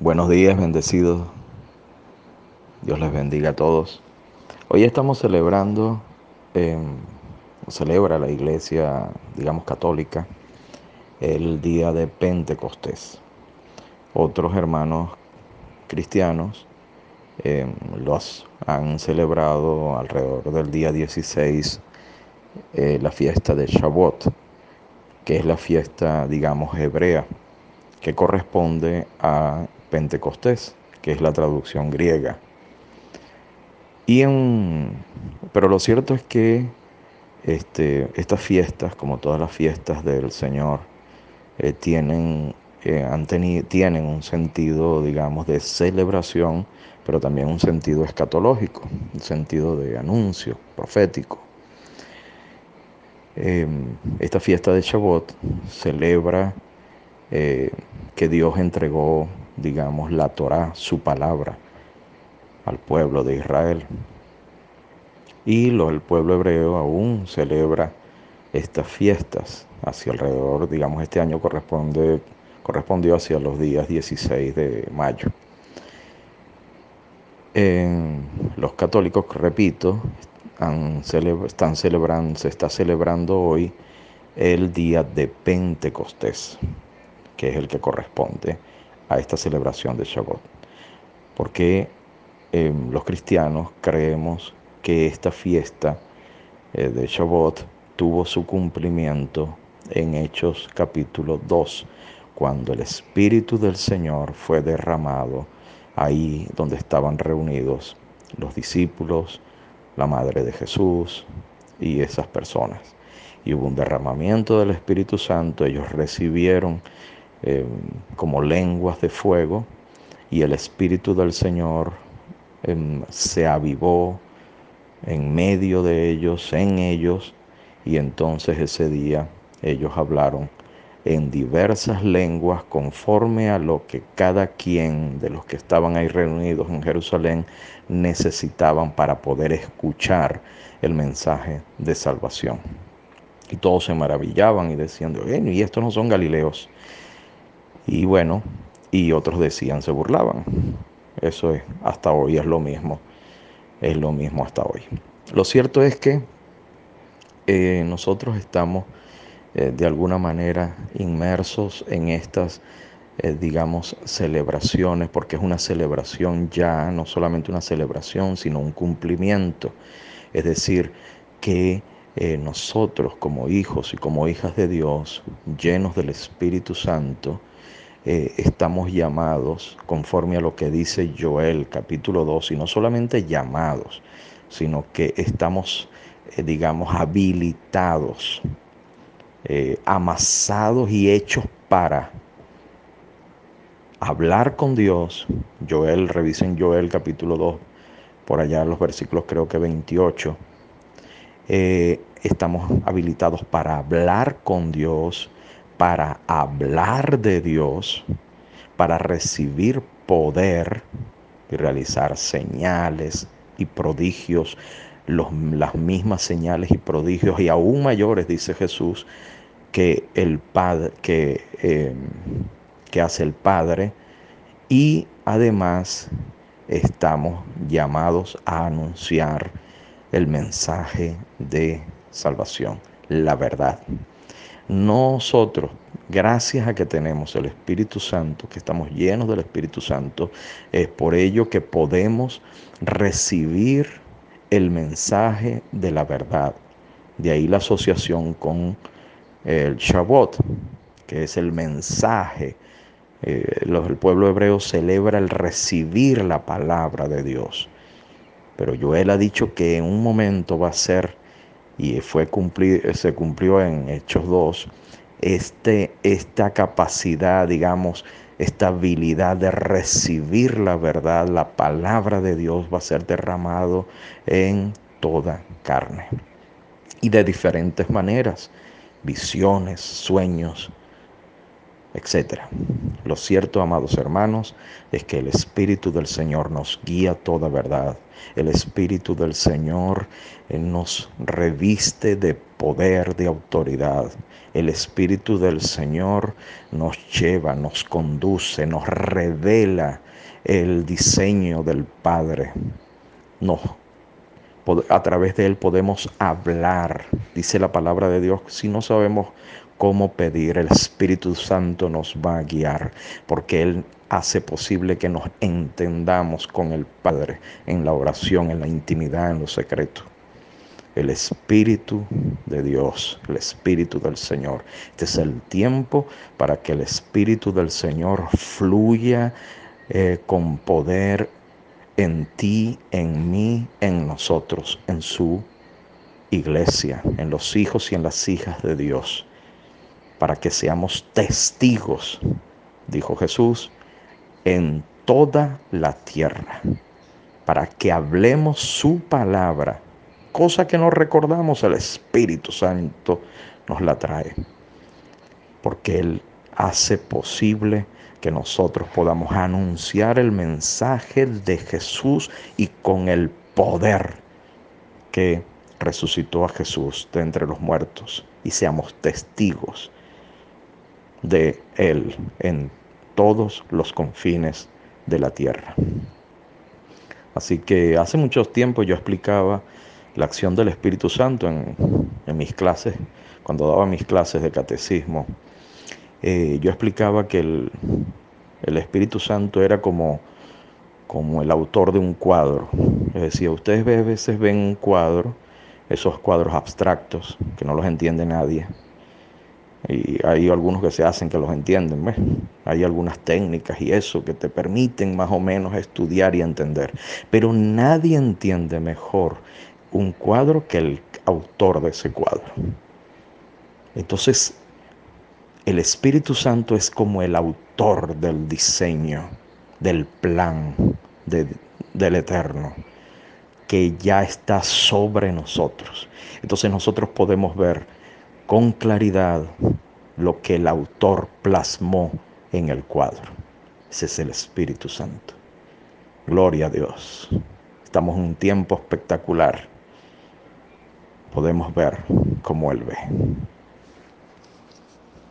Buenos días, bendecidos. Dios les bendiga a todos. Hoy estamos celebrando, eh, celebra la iglesia, digamos, católica, el día de Pentecostés. Otros hermanos cristianos eh, los han celebrado alrededor del día 16, eh, la fiesta de Shavuot, que es la fiesta, digamos, hebrea, que corresponde a Pentecostés, que es la traducción griega. Y pero lo cierto es que este, estas fiestas, como todas las fiestas del Señor, eh, tienen, eh, han tienen un sentido, digamos, de celebración, pero también un sentido escatológico, un sentido de anuncio profético. Em, esta fiesta de Shavuot celebra eh, que Dios entregó digamos, la Torah, su palabra, al pueblo de Israel. Y lo, el pueblo hebreo aún celebra estas fiestas hacia alrededor, digamos, este año corresponde, correspondió hacia los días 16 de mayo. los católicos, repito, están celebrando, se está celebrando hoy el día de Pentecostés, que es el que corresponde a esta celebración de Shabbat. Porque em, los cristianos creemos que esta fiesta eh, de Shabbat tuvo su cumplimiento en Hechos capítulo 2, cuando el Espíritu del Señor fue derramado ahí donde estaban reunidos los discípulos, la Madre de Jesús y esas personas. Y hubo un derramamiento del Espíritu Santo, ellos recibieron eh, como lenguas de fuego y el Espíritu del Señor em, se avivó en medio de ellos, en ellos, y entonces ese día ellos hablaron en diversas lenguas conforme a lo que cada quien de los que estaban ahí reunidos en Jerusalén necesitaban para poder escuchar el mensaje de salvación. Y todos se maravillaban y decían, y estos no son galileos, y bueno, y otros decían, se burlaban. Eso es, hasta hoy es lo mismo, es lo mismo hasta hoy. Lo cierto es que eh, nosotros estamos eh, de alguna manera inmersos en estas, eh, digamos, celebraciones, porque es una celebración ya, no solamente una celebración, sino un cumplimiento. Es decir, que nosotros como hijos y como hijas de Dios, llenos del Espíritu Santo, eh, estamos llamados conforme a lo que dice Joel capítulo 2, y no solamente llamados, sino que estamos, eh, digamos, habilitados, eh, amasados y hechos para hablar con Dios. Joel, revisen Joel capítulo 2, por allá los versículos creo que 28. estamos habilitados para hablar con Dios, para hablar de Dios, para recibir poder y realizar señales y prodigios, las mismas señales y prodigios y aún mayores, dice Jesús, que el Padre, em, que hace el Padre, y además estamos llamados a anunciar el mensaje de salvación, la verdad. Nosotros, gracias a que tenemos el Espíritu Santo, que estamos llenos del Espíritu Santo, es por ello que podemos recibir el mensaje de la verdad. De ahí la asociación con el Shabbat, que es el mensaje. Eh, el pueblo hebreo celebra el recibir la palabra de Dios. Pero Joel ha dicho que en un momento va a ser y fue se cumplió en Hechos 2, este, esta capacidad, digamos, esta habilidad de recibir la verdad, la palabra de Dios va a ser derramado en toda carne. Y de diferentes maneras, visiones, sueños, etc. Lo cierto, amados hermanos, es que el Espíritu del Señor nos guía toda verdad. El Espíritu del Señor nos reviste de poder, de autoridad. El Espíritu del Señor nos lleva, nos conduce, nos revela el diseño del Padre. a través de Él podemos hablar, dice la palabra de Dios. Si no sabemos cómo pedir, el Espíritu Santo nos va a guiar, porque Él hace posible que nos entendamos con el Padre en la oración, en la intimidad, en lo secreto. El Espíritu de Dios, el Espíritu del Señor. Este es el tiempo para que el Espíritu del Señor fluya eh, con poder en ti, en mí, en nosotros, en su iglesia, en los hijos y en las hijas de Dios para que seamos testigos, dijo Jesús, en toda la tierra, para que hablemos su palabra, cosa que no recordamos, el Espíritu Santo nos la trae, porque Él hace posible que nosotros podamos anunciar el mensaje de Jesús y con el poder que resucitó a Jesús de entre los muertos y seamos testigos de Él en todos los confines de la tierra. Así que hace mucho tiempo yo explicaba la acción del Espíritu Santo en, mis clases, cuando daba mis clases de catecismo. Eh, yo explicaba que el, el, Espíritu Santo era como, como el autor de un cuadro. Es decir, ustedes a veces ven un cuadro, esos cuadros abstractos que no los entiende nadie, y hay algunos que se hacen que los entienden, Hay algunas técnicas y eso que te permiten más o menos estudiar y entender. Pero nadie entiende mejor un cuadro que el autor de ese cuadro. Entonces, el Espíritu Santo es como el autor del diseño, del plan del Eterno, que ya está sobre nosotros. Entonces nosotros podemos ver con claridad lo que el autor plasmó en el cuadro. Ese es el Espíritu Santo. Gloria a Dios. Estamos en un tiempo espectacular. Podemos ver cómo Él ve.